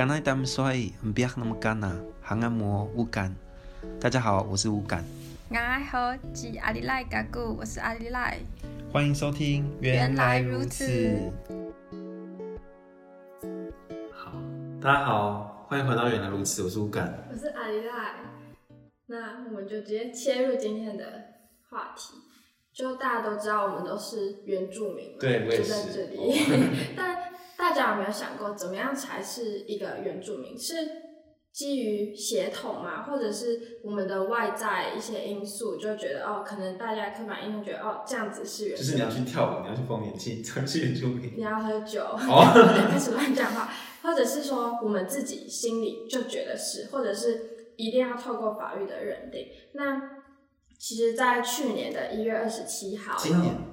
刚才他们说不要那么干呐，还按摩乌干。大家好，我是乌干。我好，是阿里赖嘎古，我是阿里赖。欢迎收听，原来如此。好，大家好，欢迎回到原来如此，我是乌干，我是阿里赖。那我们就直接切入今天的话题，就大家都知道，我们都是原住民，对，我也是。就在这里，但。大家有没有想过，怎么样才是一个原住民？是基于血统吗？或者是我们的外在一些因素，就觉得哦，可能大家刻板印象觉得哦，这样子是原住民。就是你要去跳舞，你要去丰年祭，才是原住民。你要喝酒，哦、开始乱讲话，或者是说我们自己心里就觉得是，或者是一定要透过法律的认定。那其实，在去年的一月二十七号，今年。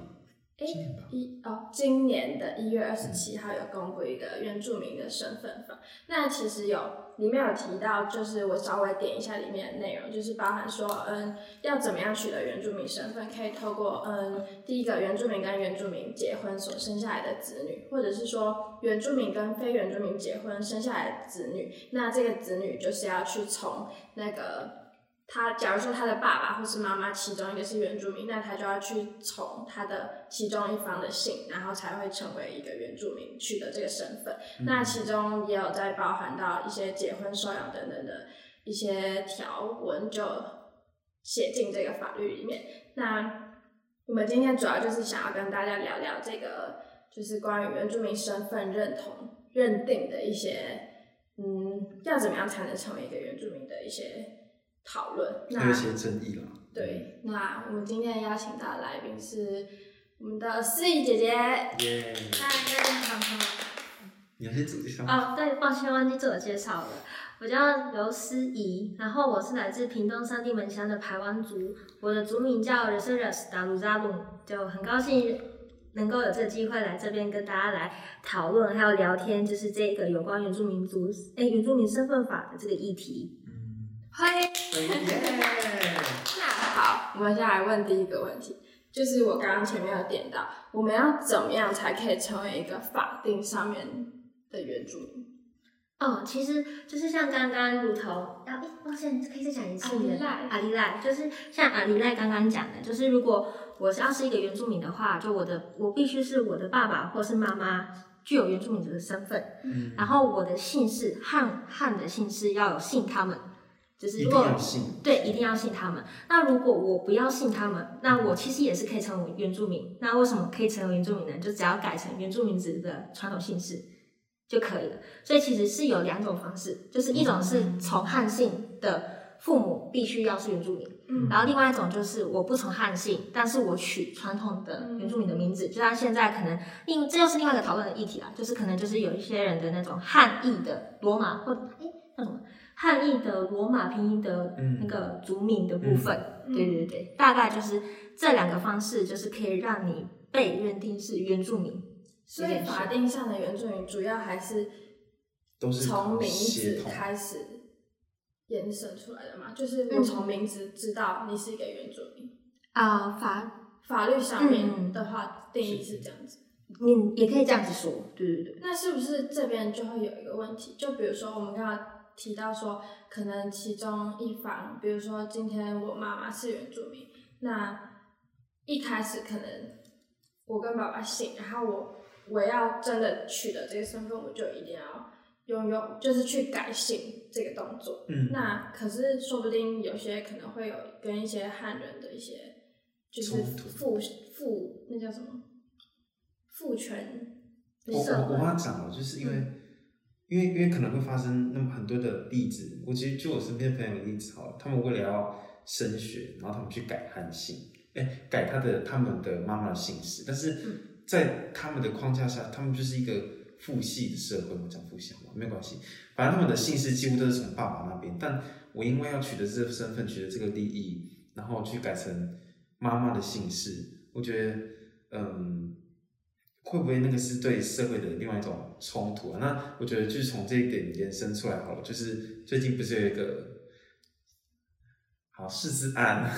哎，一哦，今年的一月二十七号有公布一个原住民的身份法。那其实有里面有提到，就是我稍微点一下里面的内容，就是包含说，嗯，要怎么样取得原住民身份，可以透过嗯，第一个原住民跟原住民结婚所生下来的子女，或者是说原住民跟非原住民结婚生下来的子女，那这个子女就是要去从那个。他假如说他的爸爸或是妈妈其中一个是原住民，那他就要去从他的其中一方的姓，然后才会成为一个原住民，取得这个身份。嗯、那其中也有在包含到一些结婚、收养等等的一些条文，就写进这个法律里面。那我们今天主要就是想要跟大家聊聊这个，就是关于原住民身份认同认定的一些，嗯，要怎么样才能成为一个原住民的一些。讨论，有一些争议了。对，那我们今天邀请到的来宾是我们的思怡姐姐。耶！嗨，大家好。你要先自我介绍。哦，对，抱歉，忘记自我介绍了。我叫刘思怡，然后我是来自屏东三地门乡的排湾族，我的族名叫 Reseres 达鲁扎鲁，就很高兴能够有这个机会来这边跟大家来讨论还有聊天，就是这个有关原住民族哎原住民身份法的这个议题。欢迎，那好，我们先来问第一个问题，就是我刚刚前面有点到，我们要怎么样才可以成为一个法定上面的原住民？哦，其实就是像刚刚如同，啊，哎，抱歉，可以再讲一次。阿里赖，阿里赖，就是像阿里赖刚刚讲的，就是如果我要是一个原住民的话，就我的我必须是我的爸爸或是妈妈具有原住民族的身份，嗯，然后我的姓氏汉汉的姓氏要有姓他们。就是如果对，一定要信他们。那如果我不要信他们，那我其实也是可以成为原住民。那为什么可以成为原住民呢？就只要改成原住民族的传统姓氏就可以了。所以其实是有两种方式，就是一种是从汉姓的父母必须要是原住民，嗯，然后另外一种就是我不从汉姓，但是我取传统的原住民的名字。就像现在可能另这又是另外一个讨论的议题啦，就是可能就是有一些人的那种汉译的罗马或哎那种。汉译的罗马拼音的那个族名的部分，嗯、对对对，大概就是这两个方式，就是可以让你被认定是原住民。所以法定上的原住民主要还是都是从名字开始延伸出来的嘛？就是我从名字知道你是一个原住民啊、嗯呃。法法律上面的话定义是这样子，你也可以这样子说。对对对。那是不是这边就会有一个问题？就比如说我们刚刚。提到说，可能其中一方，比如说今天我妈妈是原住民，那一开始可能我跟爸爸姓，然后我我要真的取得这个身份，我就一定要拥有，就是去改姓这个动作。嗯，那可是说不定有些可能会有跟一些汉人的一些，就是父父那叫什么父权。我我我刚讲了，就是因为。嗯因为因为可能会发生那么很多的例子，我其实就我身边朋友的例子好了，他们为了要升学，然后他们去改汉姓，哎，改他的他们的妈妈的姓氏，但是在他们的框架下，他们就是一个父系的社会，我讲父系嘛，没关系，反正他们的姓氏几乎都是从爸爸那边，但我因为要取得这个身份，取得这个利益，然后去改成妈妈的姓氏，我觉得，嗯。会不会那个是对社会的另外一种冲突啊？那我觉得就是从这一点延伸出来好了。就是最近不是有一个好释字案，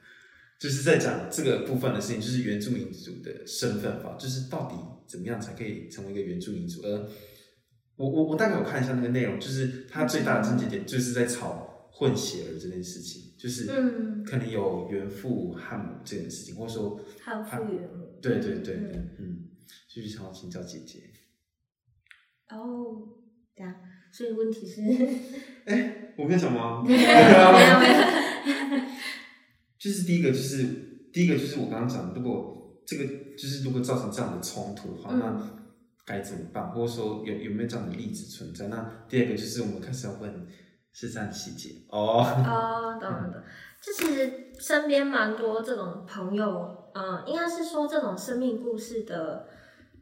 就是在讲这个部分的事情，就是原住民族的身份法，就是到底怎么样才可以成为一个原住民族？而我我我大概有看一下那个内容，就是它最大的症结点就是在吵混血儿这件事情，就是可能有原父汉母这件事情，或者说汉父原母，对对对对，嗯，就是想要请教姐姐。哦，对啊，所以问题是，哎、欸，我跟你讲吗？没有没有，就是第一个就是第一个就是我刚刚讲的，如果这个就是如果造成这样的冲突的话，嗯、那。该怎么办？或者说有有没有这样的例子存在？那第二个就是我们开始要问是这样细节哦。哦，懂了懂。就其实身边蛮多这种朋友，嗯，应该是说这种生命故事的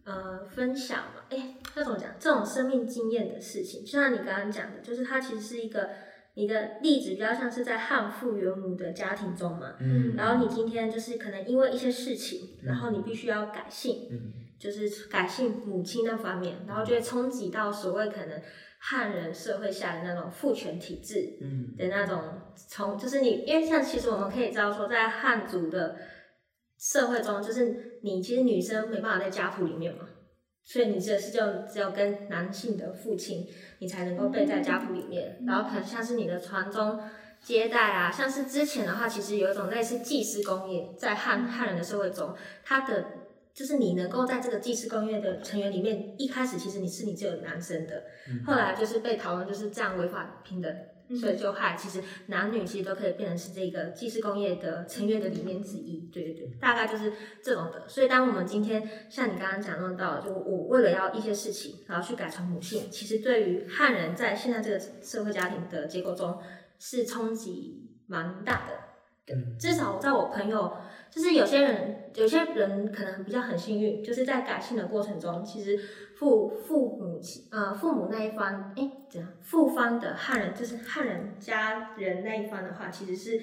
呃分享嘛。哎，要怎么讲？这种生命经验的事情，就像你刚刚讲的，就是它其实是一个你的例子，比较像是在汉父原母的家庭中嘛。嗯。然后你今天就是可能因为一些事情，然后你必须要改姓。嗯。就是改姓母亲那方面，然后就会冲击到所谓可能汉人社会下的那种父权体制的那种从，就是你因为像其实我们可以知道说，在汉族的社会中，就是你其实女生没办法在家谱里面嘛，所以你这是就只有跟男性的父亲，你才能够被在家谱里面，然后可能像是你的传宗接代啊，像是之前的话，其实有一种类似祭祀工业，在汉汉人的社会中，它的。就是你能够在这个祭祀公业的成员里面，一开始其实你是你只有男生的，嗯、后来就是被讨论就是这样违法平等，嗯、所以就害其实男女其实都可以变成是这个技师工业的成员的里面之一，对对对，大概就是这种的。所以当我们今天像你刚刚讲论到，就我为了要一些事情，然后去改成母性，其实对于汉人在现在这个社会家庭的结构中是冲击蛮大的，对，至少在我朋友。就是有些人，有些人可能比较很幸运，就是在改姓的过程中，其实父父母亲呃父母那一方，哎，怎样？父方的汉人就是汉人家人那一方的话，其实是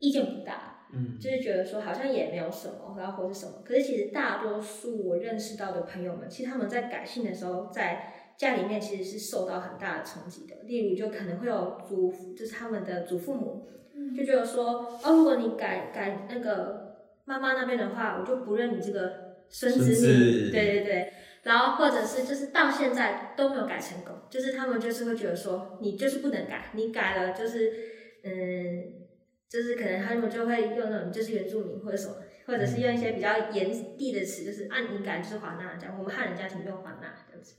意见不大，嗯，就是觉得说好像也没有什么，然后或是什么。可是其实大多数我认识到的朋友们，其实他们在改姓的时候，在家里面其实是受到很大的冲击的。例如，就可能会有祖，就是他们的祖父母，就觉得说，哦，如果你改改那个。妈妈那边的话，我就不认你这个孙子女，对对对，然后或者是就是到现在都没有改成功，就是他们就是会觉得说你就是不能改，你改了就是嗯，就是可能他们就会用那种就是原住民或者什么，或者是用一些比较严厉的词，就是按、啊、你改就是华纳这样，我们汉人家庭用华纳这样子，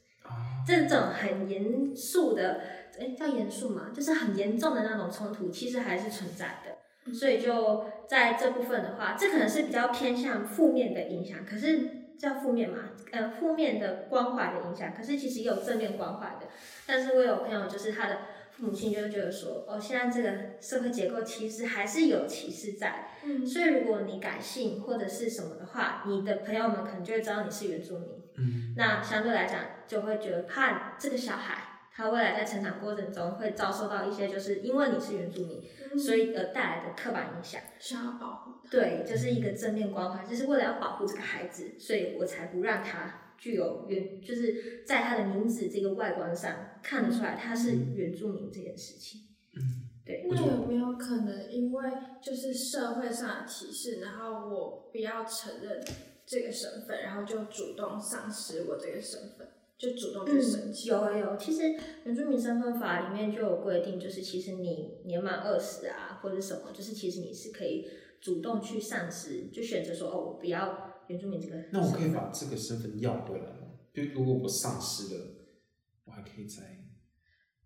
这种很严肃的，哎叫严肃嘛，就是很严重的那种冲突，其实还是存在的。所以就在这部分的话，这可能是比较偏向负面的影响。可是叫负面嘛，呃，负面的关怀的影响。可是其实也有正面关怀的。但是我有朋友，就是他的父母亲就觉得说，哦，现在这个社会结构其实还是有歧视在。嗯。所以如果你改姓或者是什么的话，你的朋友们可能就会知道你是原住民。嗯。那相对来讲，就会觉得怕这个小孩。他未来在成长过程中会遭受到一些，就是因为你是原住民，嗯、所以而带来的刻板印象，需要保护。对，就是一个正面关怀，就是为了要保护这个孩子，所以我才不让他具有原，就是在他的名字这个外观上看得出来他是原住民这件事情。嗯，对。那有没有可能因为就是社会上的歧视，然后我不要承认这个身份，然后就主动丧失我这个身份？就主动去申请。有有，其实原住民身份法里面就有规定，就是其实你年满二十啊，或者什么，就是其实你是可以主动去丧失，就选择说哦，我不要原住民这个。那我可以把这个身份要回来吗？就如果我丧失了，我还可以再。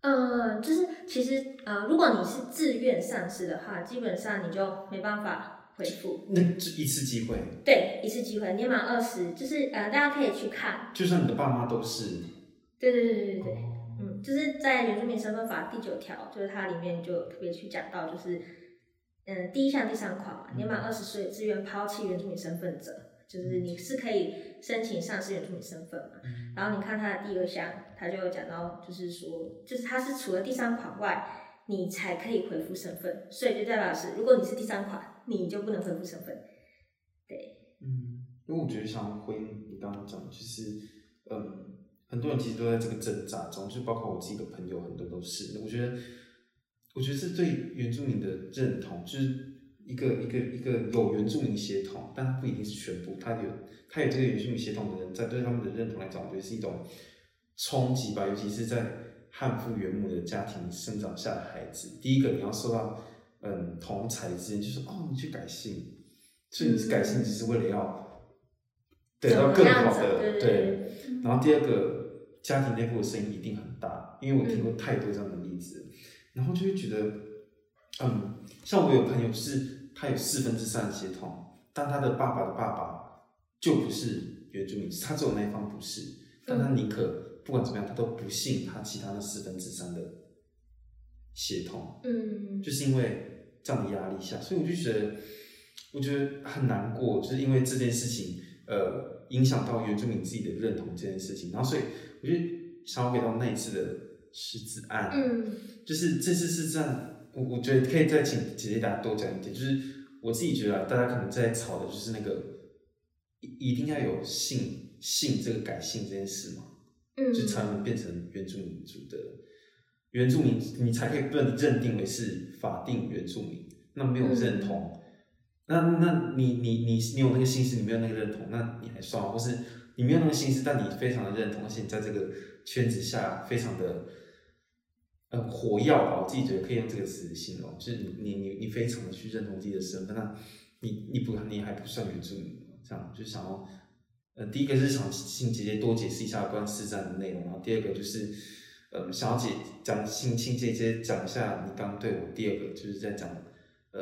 嗯，就是其实呃，如果你是自愿丧失的话，基本上你就没办法。回复。那一次机会，对，一次机会，年满二十，就是呃，大家可以去看，就算你的爸妈都是，对对对对对对，哦、嗯，就是在原住民身份法第九条，就是它里面就特别去讲到，就是嗯，第一项第三款嘛，年满二十岁自愿抛弃原住民身份者，嗯、就是你是可以申请丧失原住民身份嘛，嗯、然后你看它的第二项，它就有讲到，就是说，就是它是除了第三款外，你才可以恢复身份，所以就代表是，如果你是第三款。你就不能恢复身份，对，嗯，因为我觉得像婚姻你刚刚讲，就是，嗯，很多人其实都在这个挣扎中，就包括我自己的朋友，很多都是。我觉得，我觉得是对原住民的认同，就是一个一个一个有原住民血统，但不一定是全部，他有他有这个原住民血统的人在对他们的认同来讲，我觉得是一种冲击吧，尤其是在汉父原母的家庭生长下的孩子。第一个，你要受到嗯同才之间，就是哦，你去改姓，所以你改姓只是为了要得到更好的对，对。然后第二个，家庭内部的声音一定很大，因为我听过太多这样的例子，嗯、然后就会觉得，嗯，像我有朋友，就是他有四分之三的血统，但他的爸爸的爸爸就不是原住民，他只有那一方不是，但他宁可不管怎么样，他都不信他其他那四分之三的血统，嗯，就是因为这样的压力下，所以我就觉得，我觉得很难过，就是因为这件事情，呃，影响到原住民自己的认同这件事情，然后所以我就想要回到那一次的狮子案，嗯，就是这次是这样，我我觉得可以再请姐姐大家多讲一点，就是我自己觉得大家可能在吵的就是那个。一一定要有性性这个改姓这件事嘛？嗯，就才能变成原住民族的原住民，你才可以被认定为是法定原住民。那没有认同，嗯、那那你你你你有那个心思，你没有那个认同，那你还算吗？或是你没有那个心思，但你非常的认同，而且你在这个圈子下非常的呃活跃吧？我自己觉得可以用这个词形容，就是你你你你非常的去认同自己的身份，那你你不你还不算原住民。这样就想要，呃，第一个日常性姐姐多解释一下关于四战的内容，然后第二个就是，呃，想要姐讲，请请姐姐讲一下你刚刚对我第二个就是在讲，呃，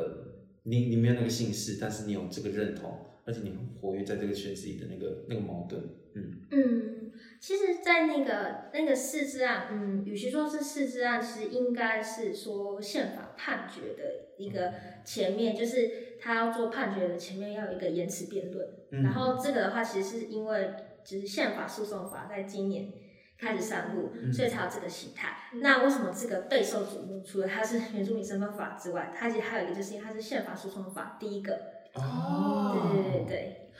你你没有那个姓氏，但是你有这个认同，而且你很活跃在这个圈子里的那个那个矛盾，嗯嗯，其实，在那个那个四字案，嗯，与其说是四字案，其实应该是说宪法判决的一个前面就是。他要做判决的前面要有一个言词辩论，嗯、然后这个的话其实是因为就是宪法诉讼法在今年开始上路，嗯、所以才有这个形态。嗯、那为什么这个备受瞩目？除了它是原住民身份法之外，它其实还有一个就是因为它是宪法诉讼法第一个。哦，对对对对，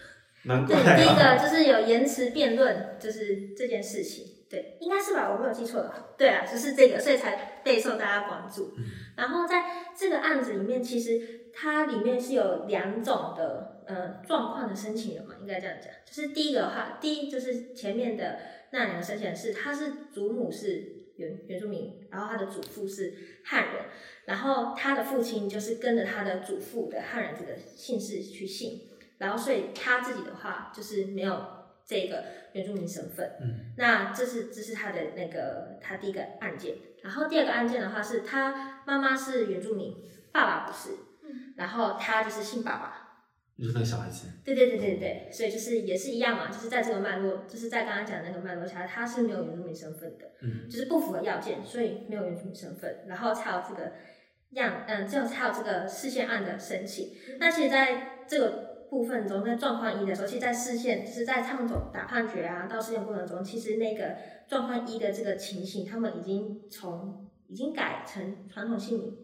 难怪、啊、对，第一个就是有延迟辩论，就是这件事情，对，应该是吧？我没有记错的话，对啊，就是这个，所以才备受大家关注。嗯、然后在这个案子里面，其实。它里面是有两种的呃状况的申请人嘛，应该这样讲。就是第一个的话，第一就是前面的那两个申请人是，他是祖母是原原住民，然后他的祖父是汉人，然后他的父亲就是跟着他的祖父的汉人这个姓氏去姓，然后所以他自己的话就是没有这个原住民身份。嗯，那这是这是他的那个他第一个案件，然后第二个案件的话是他妈妈是原住民，爸爸不是。然后他就是姓爸爸，就是那个小孩子。对对对对对，所以就是也是一样嘛，就是在这个脉络，就是在刚刚讲的那个脉络下，他是没有原住民身份的，嗯，就是不符合要件，所以没有原住民身份，然后才有这个样，嗯，最后才有这个视线案的申请。那其实在这个部分中，在状况一的时候，其实，在视线，就是在他们走打判决啊，到视线过程中，其实那个状况一的这个情形，他们已经从已经改成传统姓名。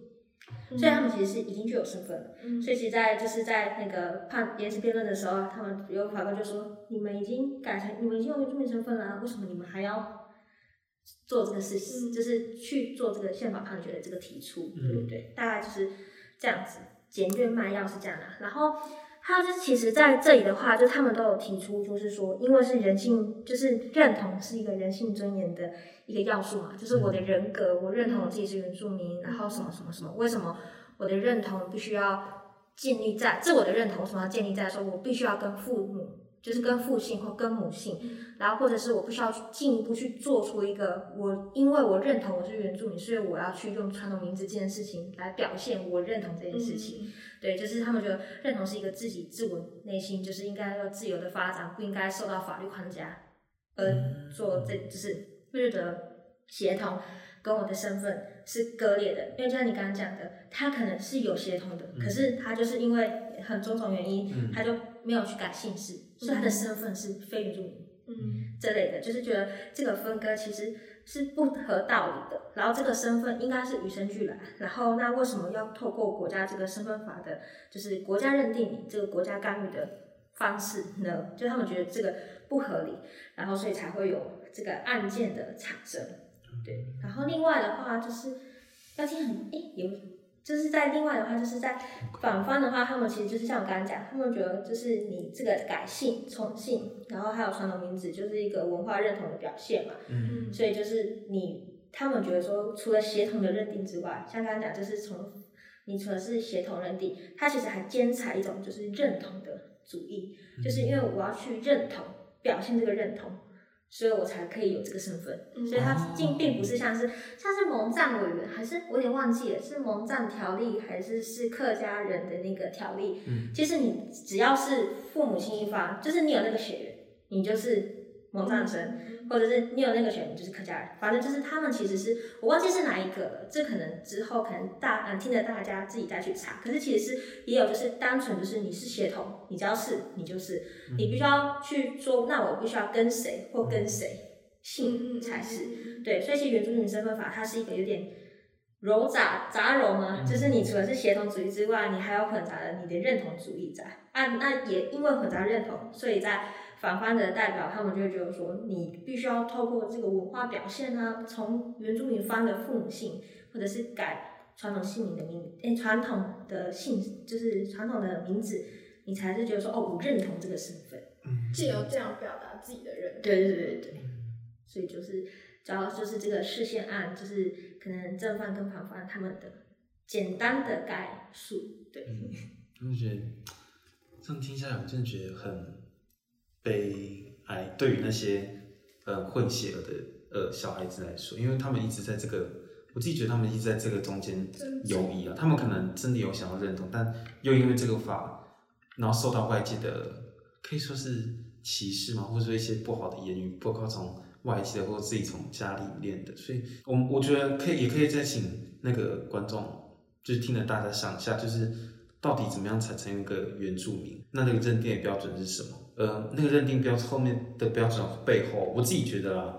所以他们其实是已经具有身份了，嗯、所以其实在就是在那个判延迟辩论的时候，他们有法官就说：“你们已经改成，你们已经有原住民身份了，为什么你们还要做这个事情？嗯、就是去做这个宪法判决的这个提出，嗯、对不对？大概就是这样子，简略卖药是这样的。然后还有就是，其实在这里的话，就他们都有提出，就是说，因为是人性，就是认同是一个人性尊严的。”一个要素嘛，就是我的人格，我认同我自己是原住民，然后什么什么什么，为什么我的认同必须要建立在自我的认同，为什么要建立在说我必须要跟父母，就是跟父姓或跟母姓，然后或者是我不需要进一步去做出一个我，因为我认同我是原住民，所以我要去用传统名字这件事情来表现我认同这件事情。对，就是他们觉得认同是一个自己自我内心就是应该要自由的发展，不应该受到法律框架而做这就是。不觉得协同跟我的身份是割裂的，因为就像你刚刚讲的，他可能是有协同的，嗯、可是他就是因为很种种原因，嗯、他就没有去改姓氏，嗯、所以他的身份是非原住民，嗯，这类的，就是觉得这个分割其实是不合道理的。然后这个身份应该是与生俱来，然后那为什么要透过国家这个身份法的，就是国家认定你这个国家干预的方式呢？就他们觉得这个不合理，然后所以才会有。这个案件的产生，对，然后另外的话就是要听很诶有就是在另外的话，就是在反方的话，他们其实就是像我刚刚讲，他们觉得就是你这个改姓重姓，然后还有传统名字，就是一个文化认同的表现嘛。嗯，所以就是你他们觉得说，除了协同的认定之外，像刚刚讲，就是从你除了是协同认定，他其实还兼采一种就是认同的主义，就是因为我要去认同表现这个认同。所以我才可以有这个身份，所以他并并不是像是像是蒙藏委员，还是我有点忘记了，是蒙藏条例还是是客家人的那个条例？嗯，其实你只要是父母亲一方，就是你有那个血缘，你就是蒙藏生。嗯或者是你有那个选，就是客家人，反正就是他们其实是我忘记是哪一个了，这可能之后可能大嗯听着大家自己再去查。可是其实是也有就是单纯就是你是血统，你只要是你就是，你必须要去说，那我必须要跟谁或跟谁姓才是对。所以其实原住民身份法它是一个有点揉杂杂糅嘛，就是你除了是血统主义之外，你还有混杂的你的认同主义在啊。那也因为混杂认同，所以在。反方的代表，他们就会觉得说，你必须要透过这个文化表现啊，从原住民方的父母姓，或者是改传统姓名的名，诶，传统的姓就是传统的名字，你才是觉得说，哦，我认同这个身份，借由这样表达自己的认同。对对对对，所以就是主要就是这个视线案，就是可能正方跟反方他们的简单的概述。对，嗯，我觉得这样听下来，我真的觉得很。悲哀，对于那些呃混血儿的呃小孩子来说，因为他们一直在这个，我自己觉得他们一直在这个中间游移啊。他们可能真的有想要认同，但又因为这个法，然后受到外界的可以说是歧视嘛，或者说一些不好的言语，包括从外界的或者自己从家里练的。所以，我我觉得可以，也可以再请那个观众，就是听了大家想一下，就是到底怎么样才成为一个原住民？那那个认定的标准是什么？呃，那个认定标后面的标准背后，我自己觉得啊，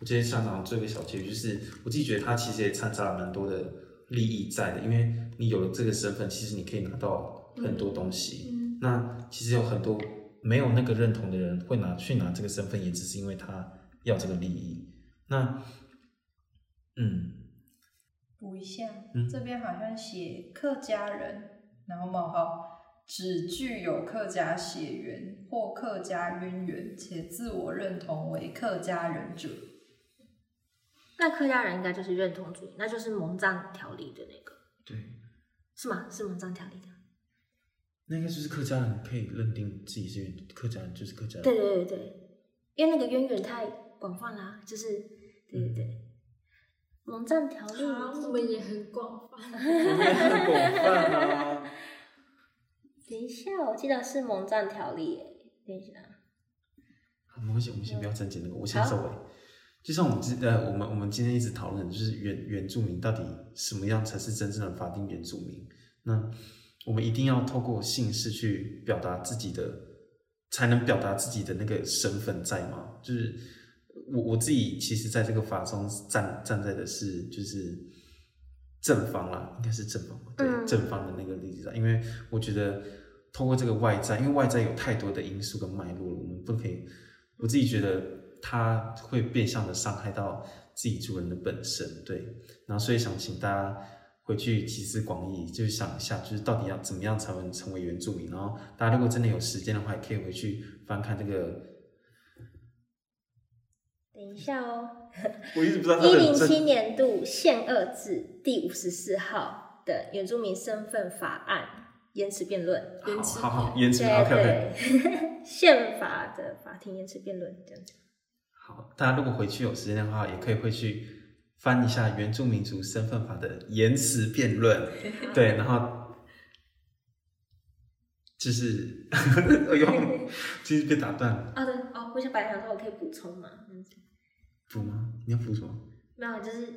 我今天想讲做一个小结语，就是我自己觉得它其实也掺杂了蛮多的利益在的，因为你有了这个身份，其实你可以拿到很多东西。嗯，那其实有很多没有那个认同的人会拿去拿这个身份，也只是因为他要这个利益。那，嗯，补一下，嗯，这边好像写客家人，然后冒号。只具有客家血缘或客家渊源，且自我认同为客家人者，那客家人应该就是认同主义，那就是蒙藏条例的那个，对，是吗？是蒙藏条例的，那应该就是客家人可以认定自己是客家人，就是客家人。对对对对，因为那个渊源太广泛啦，就是对对对，嗯、蒙藏条例我们也很广泛，我们也很广泛啊。等一下，我记得是蒙藏条例。等一下，好，没关系，我们先不要争解那个，我先收尾。就像我们之呃，我们我们今天一直讨论，就是原原住民到底什么样才是真正的法定原住民？那我们一定要透过姓氏去表达自己的，才能表达自己的那个身份在吗？就是我我自己其实在这个法中站站在的是就是。正方啦，应该是正方，对，正方的那个例子，因为我觉得通过这个外在，因为外在有太多的因素跟脉络了，我们不可以，我自己觉得它会变相的伤害到自己主人的本身，对，然后所以想请大家回去集思广益，就是想一下，就是到底要怎么样才能成为原住民，然后大家如果真的有时间的话，也可以回去翻看这个。等一下哦，我一直不知道。一零七年度宪二字第五十四号的原住民身份法案延迟辩论，延迟好好，延迟对对，宪法的法庭延迟辩论这样子。好，大家如果回去有时间的话，也可以回去翻一下原住民族身份法的延迟辩论，对，然后就是哎呦，就是被打断了。啊对哦，我想本来想说我可以补充嘛，嗯。补吗？你要补什么？没有，就是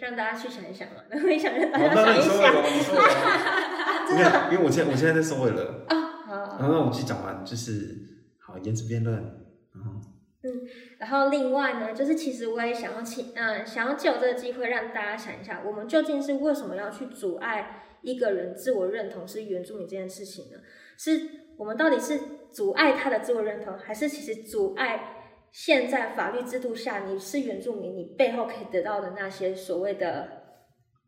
让大家去想一想嘛。然后也想让大家想一想。哦、你收尾了，你收尾了。因为，我现在我现在在收尾了。啊、哦，好，好。然后那我继续讲完，就是好言词辩论。然后，嗯，然后另外呢，就是其实我也想要请，嗯，想要借由这个机会让大家想一下，我们究竟是为什么要去阻碍一个人自我认同是原住民这件事情呢？是我们到底是阻碍他的自我认同，还是其实阻碍？现在法律制度下，你是原住民，你背后可以得到的那些所谓的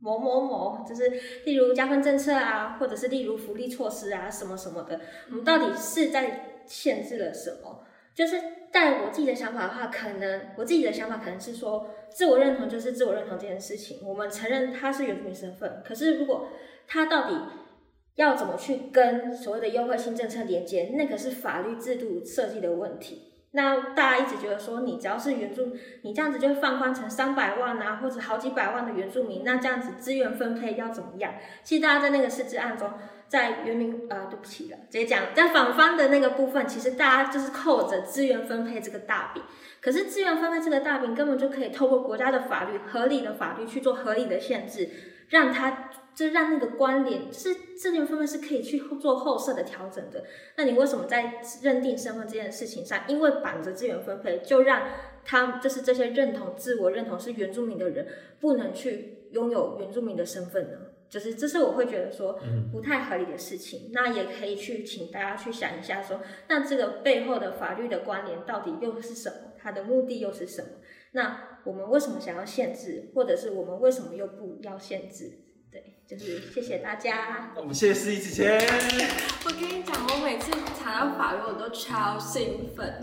某某某，就是例如加分政策啊，或者是例如福利措施啊，什么什么的，我们到底是在限制了什么？就是但我自己的想法的话，可能我自己的想法可能是说，自我认同就是自我认同这件事情，我们承认他是原住民身份，可是如果他到底要怎么去跟所谓的优惠性政策连接，那个是法律制度设计的问题。那大家一直觉得说，你只要是原住，你这样子就会放宽成三百万啊，或者好几百万的原住民，那这样子资源分配要怎么样？其实大家在那个释字案中，在原民啊、呃，对不起了，直接讲，在反方的那个部分，其实大家就是扣着资源分配这个大饼。可是资源分配这个大饼，根本就可以透过国家的法律、合理的法律去做合理的限制，让它。就让那个关联，就是资源分配是可以去做后设的调整的。那你为什么在认定身份这件事情上，因为绑着资源分配，就让他就是这些认同自我认同是原住民的人，不能去拥有原住民的身份呢？就是这是我会觉得说不太合理的事情。那也可以去请大家去想一下说，说那这个背后的法律的关联到底又是什么？它的目的又是什么？那我们为什么想要限制，或者是我们为什么又不要限制？就是谢谢大家，我们谢谢思怡姐姐。我跟你讲，我每次查到法律，我都超兴奋。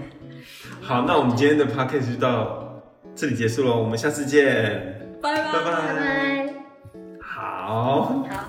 好，那我们今天的 podcast 就到这里结束了，我们下次见，拜拜拜拜。好。好。